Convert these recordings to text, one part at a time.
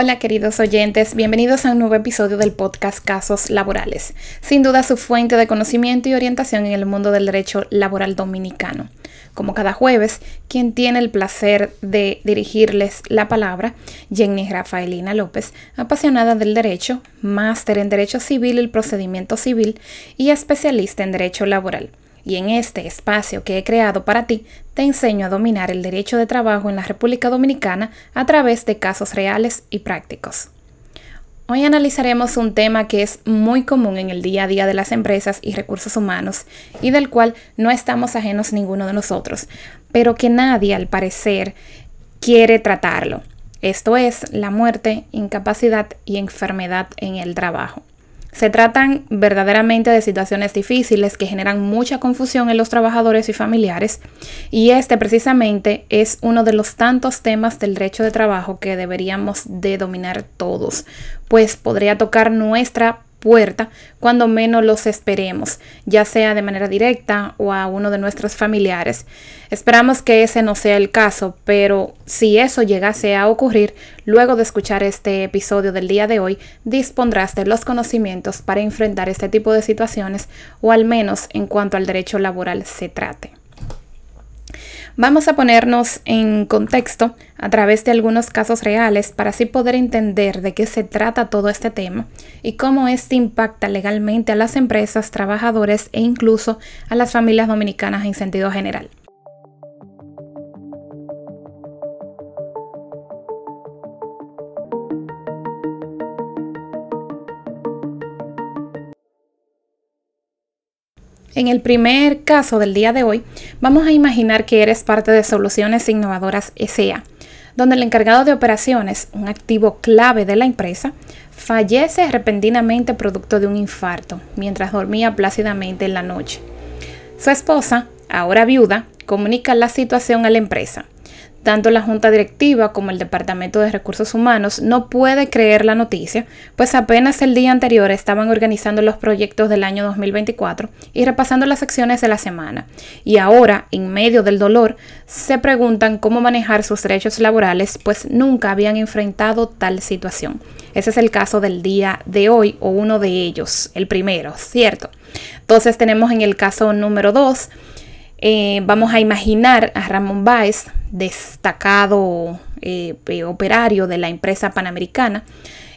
Hola queridos oyentes, bienvenidos a un nuevo episodio del podcast Casos Laborales, sin duda su fuente de conocimiento y orientación en el mundo del derecho laboral dominicano. Como cada jueves, quien tiene el placer de dirigirles la palabra, Jenny Rafaelina López, apasionada del derecho, máster en Derecho Civil y Procedimiento Civil y especialista en Derecho Laboral y en este espacio que he creado para ti te enseño a dominar el derecho de trabajo en la República Dominicana a través de casos reales y prácticos. Hoy analizaremos un tema que es muy común en el día a día de las empresas y recursos humanos y del cual no estamos ajenos ninguno de nosotros, pero que nadie al parecer quiere tratarlo. Esto es la muerte, incapacidad y enfermedad en el trabajo. Se tratan verdaderamente de situaciones difíciles que generan mucha confusión en los trabajadores y familiares y este precisamente es uno de los tantos temas del derecho de trabajo que deberíamos de dominar todos, pues podría tocar nuestra puerta cuando menos los esperemos, ya sea de manera directa o a uno de nuestros familiares. Esperamos que ese no sea el caso, pero si eso llegase a ocurrir, luego de escuchar este episodio del día de hoy, dispondrás de los conocimientos para enfrentar este tipo de situaciones o al menos en cuanto al derecho laboral se trate. Vamos a ponernos en contexto a través de algunos casos reales para así poder entender de qué se trata todo este tema y cómo este impacta legalmente a las empresas, trabajadores e incluso a las familias dominicanas en sentido general. En el primer caso del día de hoy, vamos a imaginar que eres parte de Soluciones Innovadoras SA, donde el encargado de operaciones, un activo clave de la empresa, fallece repentinamente producto de un infarto mientras dormía plácidamente en la noche. Su esposa, ahora viuda, comunica la situación a la empresa tanto la Junta Directiva como el Departamento de Recursos Humanos no puede creer la noticia, pues apenas el día anterior estaban organizando los proyectos del año 2024 y repasando las acciones de la semana. Y ahora, en medio del dolor, se preguntan cómo manejar sus derechos laborales, pues nunca habían enfrentado tal situación. Ese es el caso del día de hoy o uno de ellos, el primero, ¿cierto? Entonces tenemos en el caso número 2 eh, vamos a imaginar a Ramón Báez, destacado eh, operario de la empresa panamericana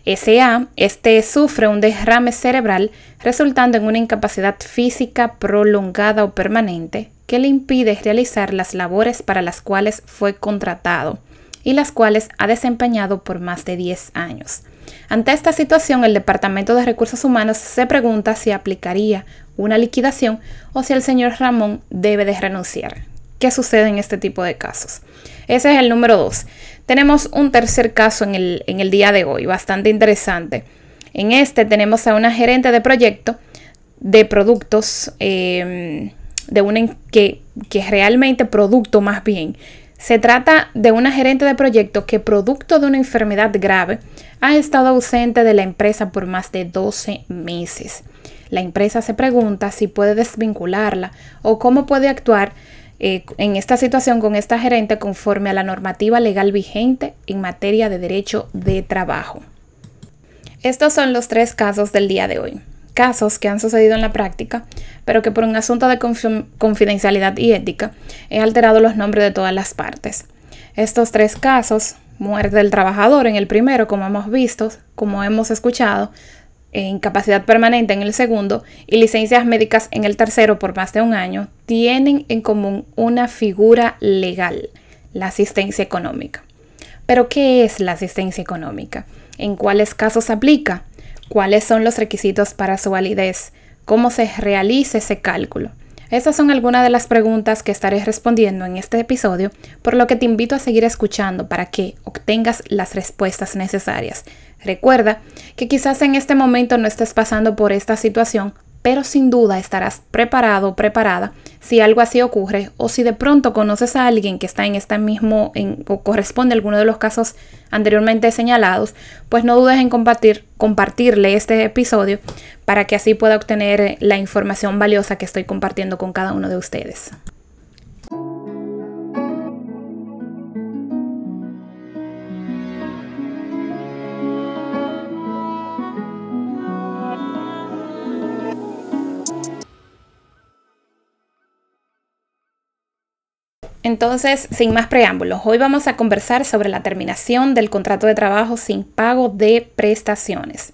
SA. Este sufre un derrame cerebral resultando en una incapacidad física prolongada o permanente que le impide realizar las labores para las cuales fue contratado y las cuales ha desempeñado por más de 10 años. Ante esta situación, el Departamento de Recursos Humanos se pregunta si aplicaría una liquidación o si el señor Ramón debe de renunciar. ¿Qué sucede en este tipo de casos? Ese es el número dos. Tenemos un tercer caso en el, día de hoy, bastante interesante. En este tenemos a una gerente de proyecto de productos, em, de una que, que realmente producto más bien. Se trata de una gerente de proyecto que producto de una enfermedad grave ha estado ausente de la empresa por más de 12 meses. La empresa se pregunta si puede desvincularla o cómo puede actuar eh, en esta situación con esta gerente conforme a la normativa legal vigente en materia de derecho de trabajo. Estos son los tres casos del día de hoy. Casos que han sucedido en la práctica, pero que por un asunto de confidencialidad y ética he alterado los nombres de todas las partes. Estos tres casos, muerte del trabajador en el primero, como hemos visto, como hemos escuchado, incapacidad permanente en el segundo y licencias médicas en el tercero por más de un año, tienen en común una figura legal, la asistencia económica. Pero, ¿qué es la asistencia económica? ¿En cuáles casos aplica? ¿Cuáles son los requisitos para su validez? ¿Cómo se realiza ese cálculo? Estas son algunas de las preguntas que estaré respondiendo en este episodio, por lo que te invito a seguir escuchando para que obtengas las respuestas necesarias. Recuerda que quizás en este momento no estés pasando por esta situación, pero sin duda estarás preparado o preparada si algo así ocurre o si de pronto conoces a alguien que está en este mismo o corresponde a alguno de los casos anteriormente señalados, pues no dudes en compartir, compartirle este episodio para que así pueda obtener la información valiosa que estoy compartiendo con cada uno de ustedes. Entonces, sin más preámbulos, hoy vamos a conversar sobre la terminación del contrato de trabajo sin pago de prestaciones.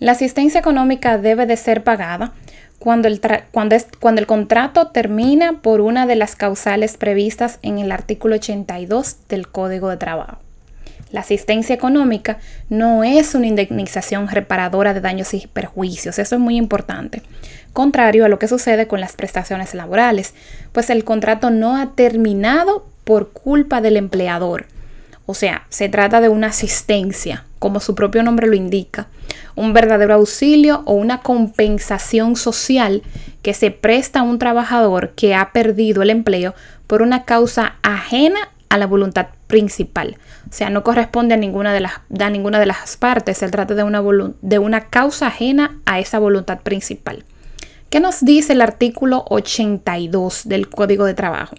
La asistencia económica debe de ser pagada cuando el, cuando, cuando el contrato termina por una de las causales previstas en el artículo 82 del Código de Trabajo. La asistencia económica no es una indemnización reparadora de daños y perjuicios, eso es muy importante, contrario a lo que sucede con las prestaciones laborales, pues el contrato no ha terminado por culpa del empleador. O sea, se trata de una asistencia, como su propio nombre lo indica, un verdadero auxilio o una compensación social que se presta a un trabajador que ha perdido el empleo por una causa ajena a la voluntad principal. O sea, no corresponde a ninguna de las, a ninguna de las partes. Se trata de una, de una causa ajena a esa voluntad principal. ¿Qué nos dice el artículo 82 del Código de Trabajo?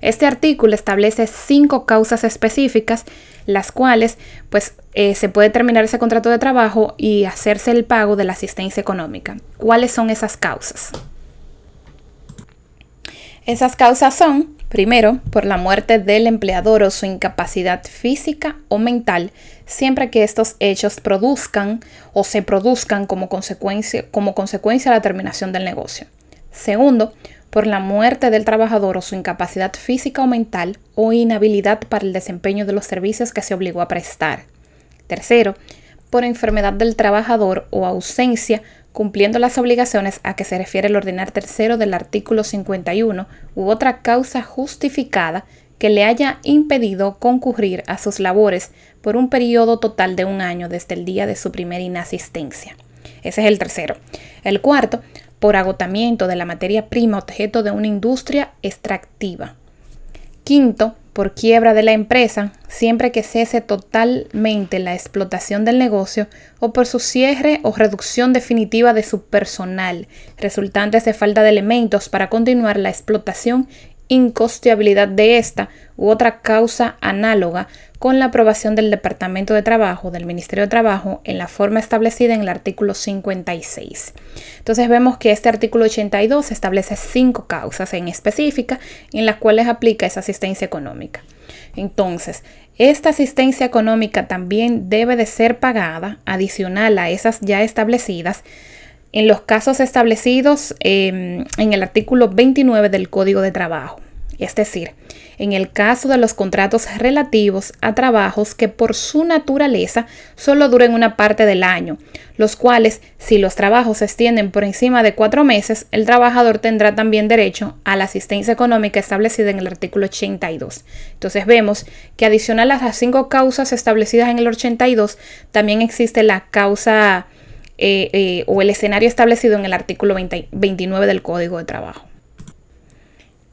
Este artículo establece cinco causas específicas, las cuales pues eh, se puede terminar ese contrato de trabajo y hacerse el pago de la asistencia económica. ¿Cuáles son esas causas? Esas causas son Primero, por la muerte del empleador o su incapacidad física o mental, siempre que estos hechos produzcan o se produzcan como consecuencia, como consecuencia de la terminación del negocio. Segundo, por la muerte del trabajador o su incapacidad física o mental o inhabilidad para el desempeño de los servicios que se obligó a prestar. Tercero, por enfermedad del trabajador o ausencia cumpliendo las obligaciones a que se refiere el ordinar tercero del artículo 51 u otra causa justificada que le haya impedido concurrir a sus labores por un periodo total de un año desde el día de su primera inasistencia. Ese es el tercero. El cuarto, por agotamiento de la materia prima objeto de una industria extractiva. Quinto, por quiebra de la empresa, siempre que cese totalmente la explotación del negocio o por su cierre o reducción definitiva de su personal, resultantes de falta de elementos para continuar la explotación incosteabilidad de esta u otra causa análoga con la aprobación del Departamento de Trabajo del Ministerio de Trabajo en la forma establecida en el artículo 56. Entonces vemos que este artículo 82 establece cinco causas en específica en las cuales aplica esa asistencia económica. Entonces, esta asistencia económica también debe de ser pagada adicional a esas ya establecidas en los casos establecidos em, en el artículo 29 del Código de Trabajo. Es decir, en el caso de los contratos relativos a trabajos que por su naturaleza solo duren una parte del año, los cuales, si los trabajos se extienden por encima de cuatro meses, el trabajador tendrá también derecho a la asistencia económica establecida en el artículo 82. Entonces vemos que adicional a las cinco causas establecidas en el 82, también existe la causa eh, eh, o el escenario establecido en el artículo 29 del Código de Trabajo.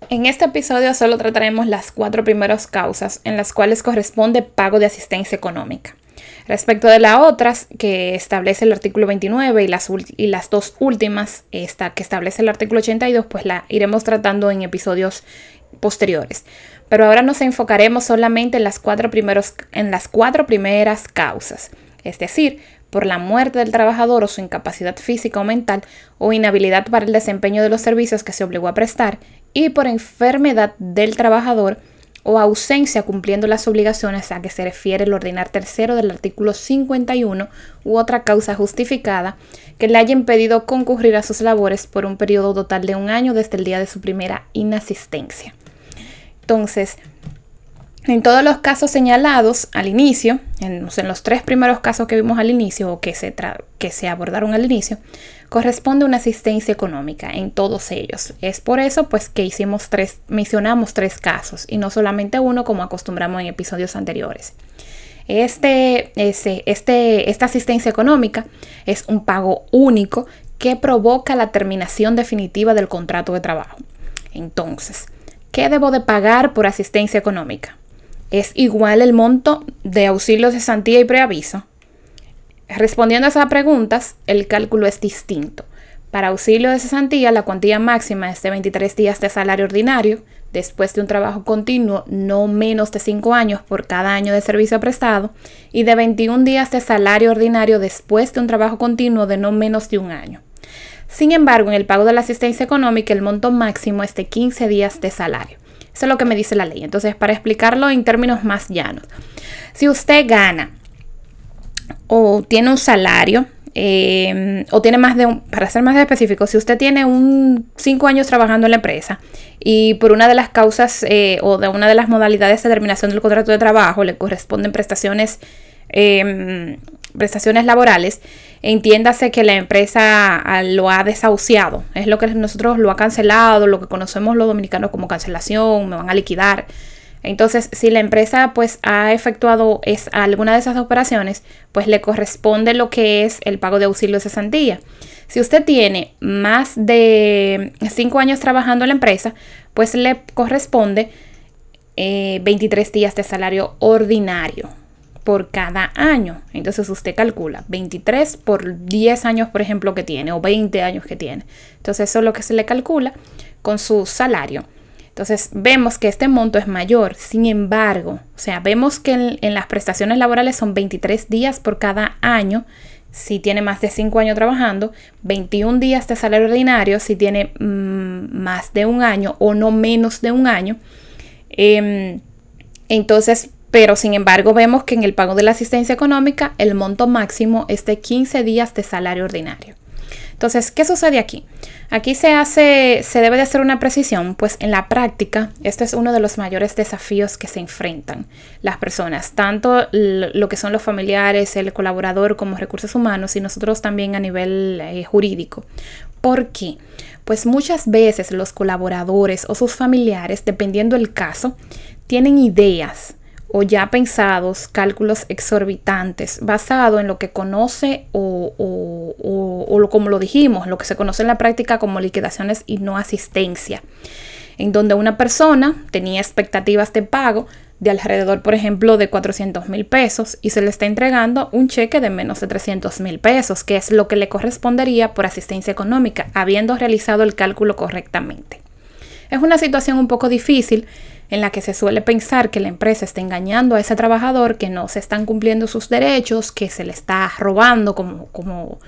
En este episodio solo trataremos las cuatro primeras causas en las cuales corresponde pago de asistencia económica. Respecto de las otras que establece el artículo 29 y las, dos últimas, que establece el artículo 82, pues la iremos tratando en episodios posteriores. Pero ahora nos enfocaremos solamente en las cuatro, en las cuatro primeras causas, es decir, por la muerte del trabajador o su incapacidad física o mental o inhabilidad para el desempeño de los servicios que se obligó a prestar y por enfermedad del trabajador o ausencia cumpliendo las obligaciones a que se refiere el ordinar tercero del artículo 51 u otra causa justificada que le haya impedido concurrir a sus labores por un periodo total de un año desde el día de su primera inasistencia. Entonces, en todos los casos señalados al inicio, en, los tres primeros casos que vimos al inicio o que se, que se abordaron al inicio, corresponde una asistencia económica en todos ellos. Es por eso pues que hicimos tres, mencionamos tres casos y no solamente uno como acostumbramos en episodios anteriores. Este, este, esta asistencia económica es un pago único que provoca la terminación definitiva del contrato de trabajo. Entonces, ¿qué debo de pagar por asistencia económica? es igual el monto de auxilio de cesantía y preaviso? Respondiendo a esas preguntas, el cálculo es distinto. Para auxilio de cesantía, la cuantía máxima es de 23 días de salario ordinario, después de un trabajo continuo no menos de 5 años por cada año de servicio prestado, y de 21 días de salario ordinario después de un trabajo continuo de no menos de un año. Sin embargo, en el pago de la asistencia económica, el monto máximo es de 15 días de salario. Eso es lo que me dice la ley. Entonces, para explicarlo en términos más llanos, si usted gana o tiene un salario, eh, o tiene más de un, para ser más específico, si usted tiene un cinco años trabajando en la empresa y por una de las causas eh, o de una de las modalidades de terminación del contrato de trabajo le corresponden prestaciones, em, prestaciones laborales, entiéndase que la empresa ah, lo ha desahuciado, es lo que nosotros lo ha cancelado, lo que conocemos los dominicanos como cancelación, me van a liquidar. Entonces, si la empresa pues ha efectuado alguna de esas operaciones, pues le corresponde lo que es el pago de auxilio de cesantía. Si usted tiene más de 5 años trabajando en la empresa, pues le corresponde 23 eh, días de salario ordinario por cada año. Entonces usted calcula 23 por 10 años, por ejemplo, que tiene, o 20 años que tiene. Entonces eso es lo que se le calcula con su salario. Entonces vemos que este monto es mayor, sin embargo, o sea, vemos que en, las prestaciones laborales son 23 días por cada año si tiene más de 5 años trabajando, 21 días de salario ordinario si tiene mm, más de un año o no menos de un año. Em, entonces, pero sin embargo vemos que en el pago de la asistencia económica el monto máximo es de 15 días de salario ordinario. Entonces, ¿qué sucede aquí? Aquí se hace, se debe de hacer una precisión, pues en la práctica, este es uno de los mayores desafíos que se enfrentan las personas, tanto lo que son los familiares, el colaborador como recursos humanos y nosotros también a nivel eh, jurídico. ¿Por qué? Pues muchas veces los colaboradores o sus familiares, dependiendo del caso, tienen ideas o ya pensados cálculos exorbitantes basado en lo que conoce o, como lo dijimos, lo que se conoce en la práctica como liquidaciones y no asistencia, en donde una persona tenía expectativas de pago de alrededor, por ejemplo, de 400 mil pesos y se le está entregando un cheque de menos de 300 mil pesos, que es lo que le correspondería por asistencia económica, habiendo realizado el cálculo correctamente. Es una situación un poco difícil en la que se suele pensar que la empresa está engañando a ese trabajador, que no se están cumpliendo sus derechos, que se le está robando, como, como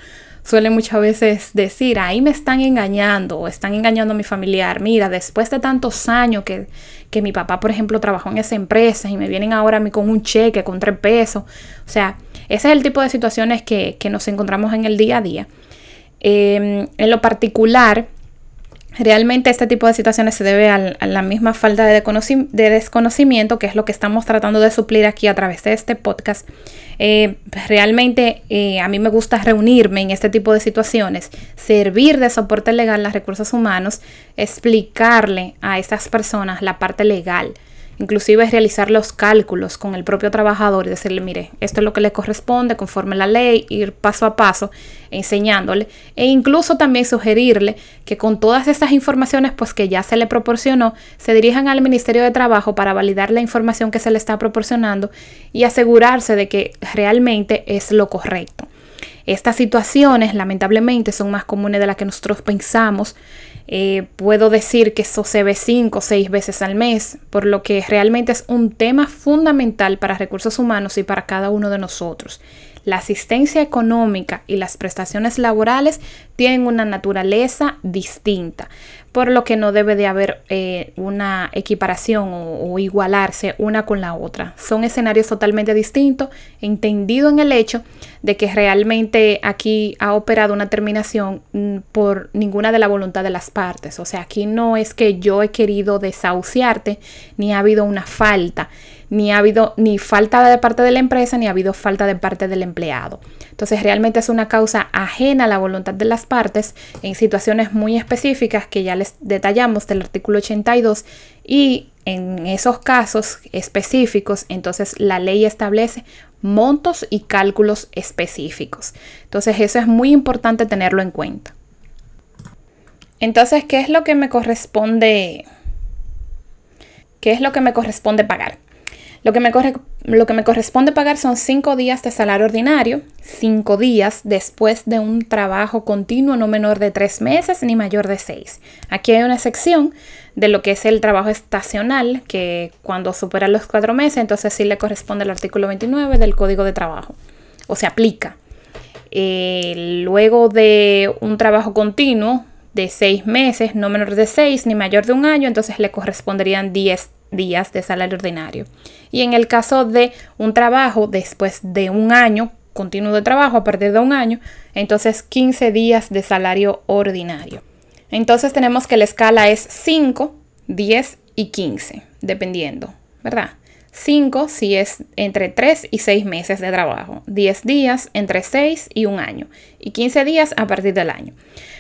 suele muchas veces decir, ahí me están engañando o están engañando a mi familiar. Mira, después de tantos años que, que mi papá, por ejemplo, trabajó en esa empresa y me vienen ahora a mí con un cheque, con tres pesos. O sea, ese es el tipo de situaciones que, que nos encontramos en el día a día. Em, en lo particular, Realmente este tipo de situaciones se debe a la misma falta de, desconocimiento, que es lo que estamos tratando de suplir aquí a través de este podcast. Eh, realmente eh, a mí me gusta reunirme en este tipo de situaciones, servir de soporte legal a los recursos humanos, explicarle a estas personas la parte legal inclusive realizar los cálculos con el propio trabajador y decirle, mire, esto es lo que le corresponde conforme la ley, ir paso a paso enseñándole e incluso también sugerirle que con todas estas informaciones pues que ya se le proporcionó, se dirijan al Ministerio de Trabajo para validar la información que se le está proporcionando y asegurarse de que realmente es lo correcto. Estas situaciones lamentablemente son más comunes de las que nosotros pensamos eh, puedo decir que eso se ve cinco o seis veces al mes, por lo que realmente es un tema fundamental para recursos humanos y para cada uno de nosotros. La asistencia económica y las prestaciones laborales tienen una naturaleza distinta, por lo que no debe de haber eh, una equiparación o, igualarse una con la otra. Son escenarios totalmente distintos, entendido en el hecho de que realmente aquí ha operado una terminación mm, por ninguna de la voluntad de las partes. O sea, aquí no es que yo he querido desahuciarte, ni ha habido una falta ni ha habido ni falta de parte de la empresa, ni ha habido falta de parte del empleado. Entonces realmente es una causa ajena a la voluntad de las partes en situaciones muy específicas que ya les detallamos del artículo 82 y en esos casos específicos, entonces la ley establece montos y cálculos específicos. Entonces eso es muy importante tenerlo en cuenta. Entonces, ¿qué es lo que me corresponde? ¿Qué es lo que me corresponde pagar? Lo que, me corresponde pagar son cinco días de salario ordinario, cinco días después de un trabajo continuo no menor de tres meses ni mayor de seis. Aquí hay una sección de lo que es el trabajo estacional, que cuando supera los cuatro meses, entonces sí le corresponde el artículo 29 del Código de Trabajo, o se aplica. Eh, luego de un trabajo continuo, de seis meses, no menor de seis ni mayor de un año, entonces le corresponderían 10 días de salario ordinario. Y en el caso de un trabajo después de un año continuo de trabajo a partir de un año, entonces 15 días de salario ordinario. Entonces tenemos que la escala es 5, 10 y 15, dependiendo, ¿verdad? 5 si es entre 3 y 6 meses de trabajo, 10 días entre 6 y un año y 15 días a partir del año.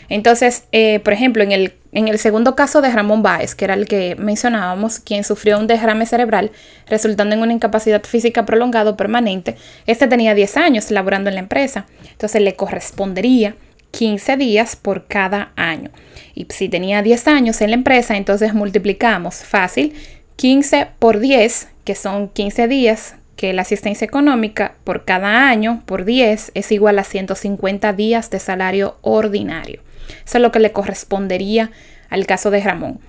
Entonces, eh, por ejemplo, en el, en el segundo caso de Ramón Báez, que era el que mencionábamos, quien sufrió un derrame cerebral resultando en una incapacidad física prolongada o permanente, este tenía 10 años laborando en la empresa. Entonces le correspondería 15 días por cada año. Y si tenía 10 años en la empresa, entonces multiplicamos fácil 15 por 10, que son 15 días, que la asistencia económica por cada año por 10 es igual a 150 días de salario ordinario. Eso es lo que le correspondería al caso de Ramón.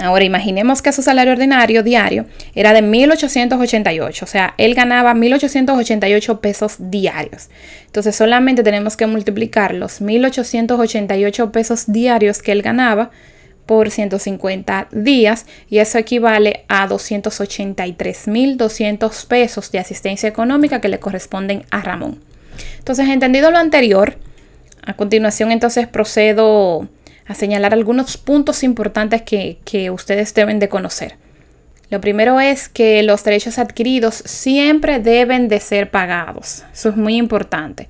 Ahora imaginemos que su salario ordinario diario era de 1.888, o sea, él ganaba 1.888 pesos diarios. Entonces solamente tenemos que multiplicar los 1.888 pesos diarios que él ganaba por 150 días y eso equivale a 283.200 pesos de asistencia económica que le corresponden a Ramón. Entonces, entendido lo anterior, a continuación entonces procedo a señalar algunos puntos importantes que, que ustedes deben de conocer. Lo primero es que los derechos adquiridos siempre deben de ser pagados. Eso es muy importante.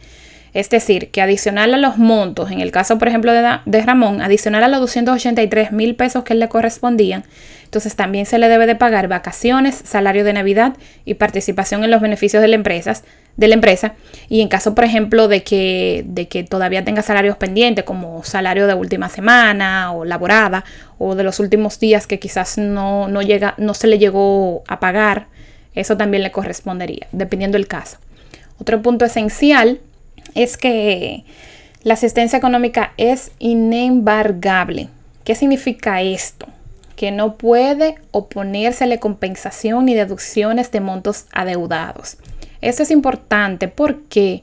Es decir, que adicional a los montos, en el caso por ejemplo de, Ramón, adicional a los 283 mil pesos que le correspondían, entonces también se le debe de pagar vacaciones, salario de Navidad y participación en los beneficios de la empresa, de la empresa. Y en caso, por ejemplo, de que, de que todavía tenga salarios pendientes, como salario de última semana o laborada, o de los últimos días que quizás no, no, llega, no se le llegó a pagar, eso también le correspondería, dependiendo del caso. Otro punto esencial es que la asistencia económica es inembargable. ¿Qué significa esto? Que no puede oponérsele compensación ni deducciones de montos adeudados. Esto es importante porque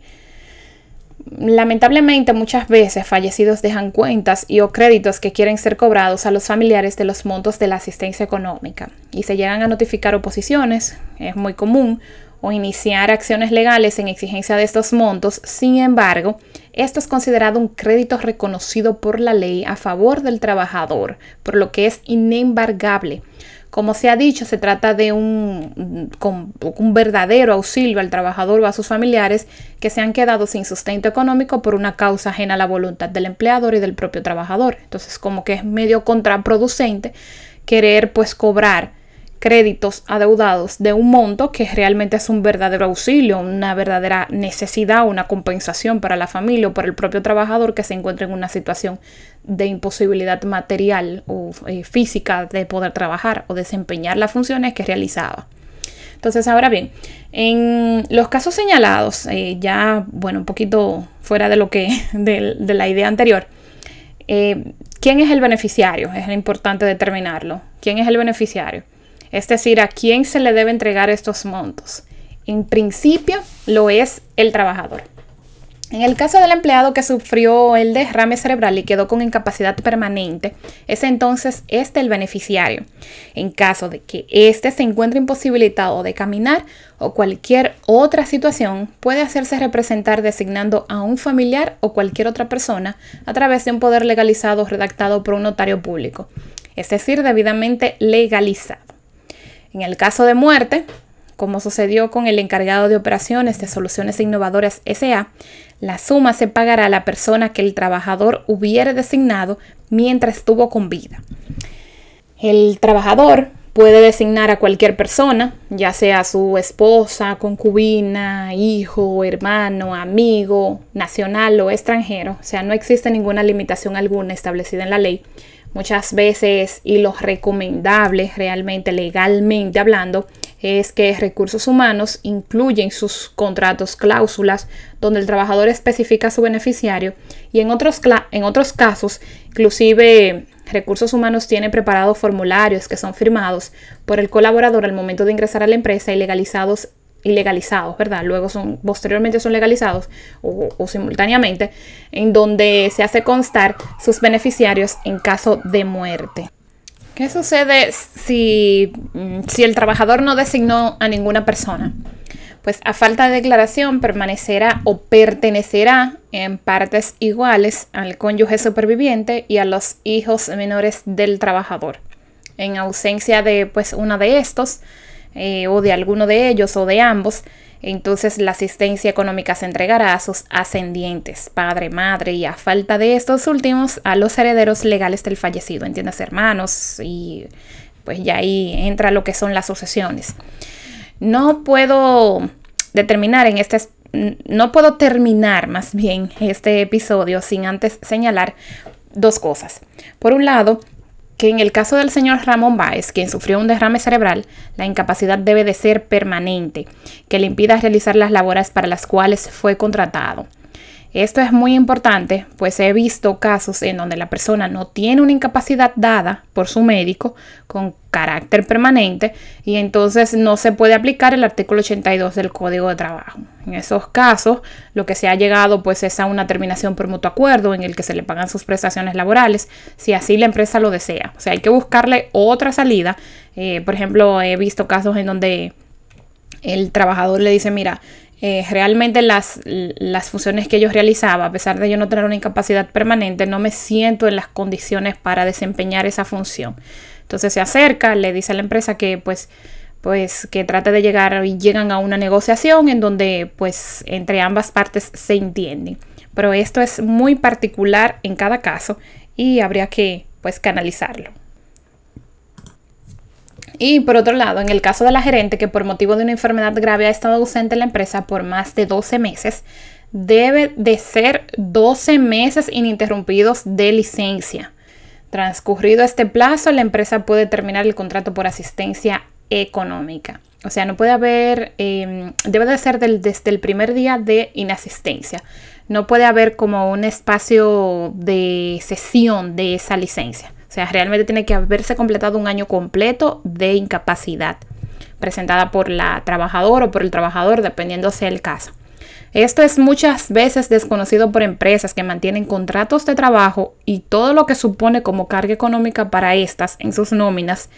lamentablemente muchas veces fallecidos dejan cuentas y o créditos que quieren ser cobrados a los familiares de los montos de la asistencia económica y se llegan a notificar oposiciones, es muy común, o iniciar acciones legales en exigencia de estos montos. Sin embargo, esto es considerado un crédito reconocido por la ley a favor del trabajador, por lo que es inembargable. Como se ha dicho, se trata de un, un, verdadero auxilio al trabajador o a sus familiares que se han quedado sin sustento económico por una causa ajena a la voluntad del empleador y del propio trabajador. Entonces, como que es medio contraproducente querer pues cobrar créditos adeudados de un monto que realmente es un verdadero auxilio, una verdadera necesidad, una compensación para la familia o para el propio trabajador que se encuentra en una situación de imposibilidad material o eh, física de poder trabajar o desempeñar las funciones que realizaba. Entonces, ahora bien, en los casos señalados, eh, ya, bueno, un poquito fuera de lo que, de, la idea anterior, eh, ¿quién es el beneficiario? Es importante determinarlo. ¿Quién es el beneficiario? Es decir, a quién se le debe entregar estos montos. En principio lo es el trabajador. En el caso del empleado que sufrió el derrame cerebral y quedó con incapacidad permanente, es entonces este el beneficiario. En caso de que éste se encuentre imposibilitado de caminar o cualquier otra situación, puede hacerse representar designando a un familiar o cualquier otra persona a través de un poder legalizado redactado por un notario público, es decir, debidamente legalizado. En el caso de muerte, como sucedió con el encargado de operaciones de Soluciones Innovadoras SA, la suma se pagará a la persona que el trabajador hubiere designado mientras estuvo con vida. El trabajador puede designar a cualquier persona, ya sea su esposa, concubina, hijo, hermano, amigo, nacional o extranjero. O sea, no existe ninguna limitación alguna establecida en la ley muchas veces y lo recomendable realmente legalmente hablando es que recursos humanos incluyen sus contratos cláusulas donde el trabajador especifica a su beneficiario y en otros, en otros casos inclusive recursos humanos tiene preparados formularios que son firmados por el colaborador al momento de ingresar a la empresa y legalizados ilegalizados, ¿verdad? Luego son, posteriormente son legalizados o, simultáneamente, en donde se hace constar sus beneficiarios en caso de muerte. ¿Qué sucede si, mm, si el trabajador no designó a ninguna persona? Pues a falta de declaración permanecerá o pertenecerá en partes iguales al cónyuge superviviente y a los hijos menores del trabajador. En ausencia de pues uno de estos, eh, o de alguno de ellos o de ambos, entonces la asistencia económica se entregará a sus ascendientes, padre, madre y a falta de estos últimos a los herederos legales del fallecido, entiendes, hermanos y pues ya ahí entra lo que son las sucesiones. No puedo determinar en este no puedo terminar más bien este episodio sin antes señalar dos cosas. Por un lado, que en el caso del señor Ramón Báez, quien sufrió un derrame cerebral, la incapacidad debe de ser permanente, que le impida realizar las labores para las cuales fue contratado. Esto es muy importante, pues he visto casos en donde la persona no tiene una incapacidad dada por su médico con carácter permanente y entonces no se puede aplicar el artículo 82 del Código de Trabajo. En esos casos, lo que se ha llegado pues es a una terminación por mutuo acuerdo en el que se le pagan sus prestaciones laborales, si así la empresa lo desea. O sea, hay que buscarle otra salida. Eh, por ejemplo, he visto casos en donde el trabajador le dice, mira, eh, realmente las, las funciones que yo realizaba, a pesar de yo no tener una incapacidad permanente, no me siento en las condiciones para desempeñar esa función. Entonces se acerca, le dice a la empresa que pues pues que trate de llegar y llegan a una negociación en donde pues entre ambas partes se entienden. Pero esto es muy particular en cada caso y habría que pues canalizarlo. Y por otro lado, en el caso de la gerente que por motivo de una enfermedad grave ha estado ausente en la empresa por más de 12 meses, debe de ser 12 meses ininterrumpidos de licencia. Transcurrido este plazo, la empresa puede terminar el contrato por asistencia económica. O sea, no puede haber, em, debe de ser desde el primer día de inasistencia. No puede haber como un espacio de sesión de esa licencia. Sea, realmente tiene que haberse completado un año completo de incapacidad presentada por la trabajadora o por el trabajador, dependiendo sea el caso. Esto es muchas veces desconocido por empresas que mantienen contratos de trabajo y todo lo que supone como carga económica para estas en sus nóminas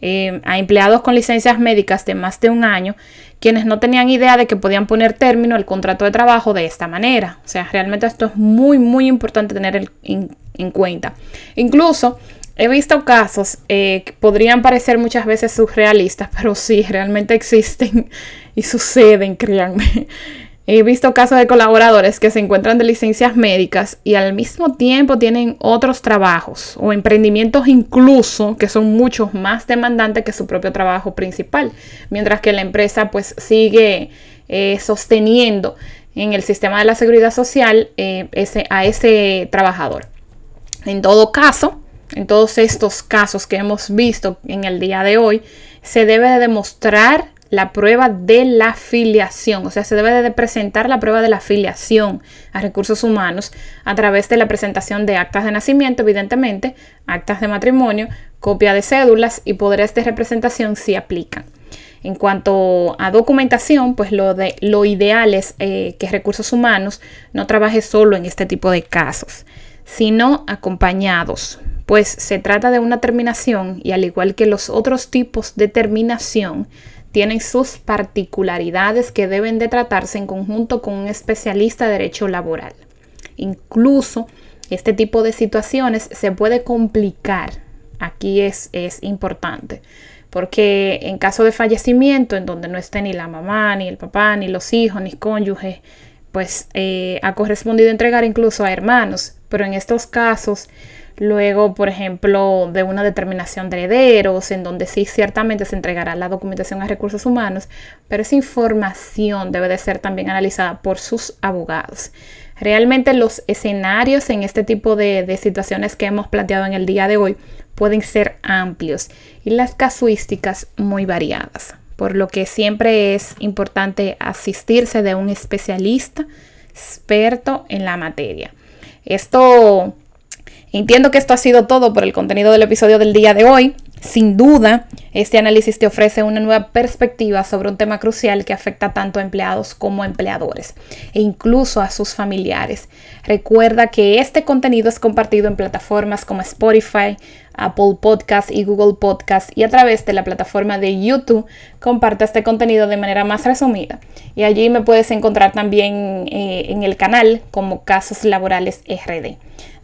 eh, a empleados con licencias médicas de más de un año, quienes no tenían idea de que podían poner término al contrato de trabajo de esta manera. O sea, realmente esto es muy, muy importante tener en, en cuenta. Incluso he visto casos eh, que podrían parecer muchas veces surrealistas, pero sí, realmente existen y suceden, créanme. He visto casos de colaboradores que se encuentran de licencias médicas y al mismo tiempo tienen otros trabajos o emprendimientos incluso que son mucho más demandantes que su propio trabajo principal, mientras que la empresa pues sigue eh, sosteniendo en el sistema de la seguridad social eh, ese, a ese trabajador. En todo caso, en todos estos casos que hemos visto en el día de hoy, se debe de demostrar la prueba de la afiliación, o sea, se debe de presentar la prueba de la afiliación a recursos humanos a través de la presentación de actas de nacimiento, evidentemente, actas de matrimonio, copia de cédulas y poderes de representación si aplican. En cuanto a documentación, pues lo, de, lo ideal es eh, que recursos humanos no trabaje solo en este tipo de casos sino acompañados, pues se trata de una terminación y al igual que los otros tipos de terminación, tienen sus particularidades que deben de tratarse en conjunto con un especialista de derecho laboral. Incluso este tipo de situaciones se puede complicar. Aquí es, es importante porque en caso de fallecimiento en donde no esté ni la mamá, ni el papá, ni los hijos, ni cónyuges, pues eh, ha correspondido entregar incluso a hermanos, pero en estos casos, luego, por ejemplo, de una determinación de herederos, en donde sí ciertamente se entregará la documentación a recursos humanos, pero esa información debe de ser también analizada por sus abogados. Realmente los escenarios en este tipo de, de situaciones que hemos planteado en el día de hoy pueden ser amplios y las casuísticas muy variadas por lo que siempre es importante asistirse de un especialista experto en la materia. Esto, entiendo que esto ha sido todo por el contenido del episodio del día de hoy. Sin duda, Este análisis te ofrece una nueva perspectiva sobre un tema crucial que afecta tanto a empleados como a empleadores e incluso a sus familiares. Recuerda que este contenido es compartido en plataformas como Spotify, Apple Podcast y Google Podcast y a través de la plataforma de YouTube comparte este contenido de manera más resumida. Y allí me puedes encontrar también eh, en el canal como Casos Laborales RD.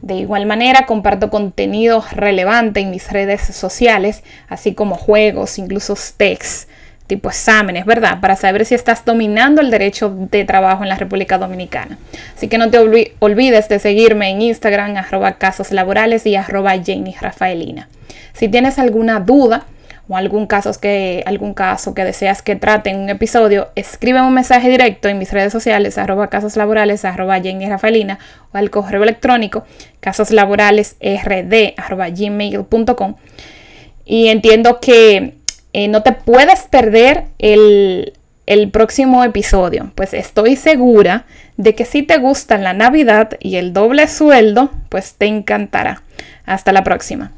De igual manera, comparto contenido relevante en mis redes sociales, así como juegos, incluso texts tipo exámenes, ¿verdad? Para saber si estás dominando el derecho de trabajo en la República Dominicana. Así que no te olvides de seguirme en Instagram, arroba casos laborales y arroba Jenny Rafaelina. Si tienes alguna duda o algún caso, que, algún caso que deseas que trate en un episodio, escribe un mensaje directo en mis redes sociales, arroba casos laborales, arroba Jenny Rafaelina o al correo electrónico casoslaboralesrd, arroba gmail.com. Y entiendo que eh, no te puedes perder el, el próximo episodio, pues estoy segura de que si te gusta la Navidad y el doble sueldo, pues te encantará. Hasta la próxima.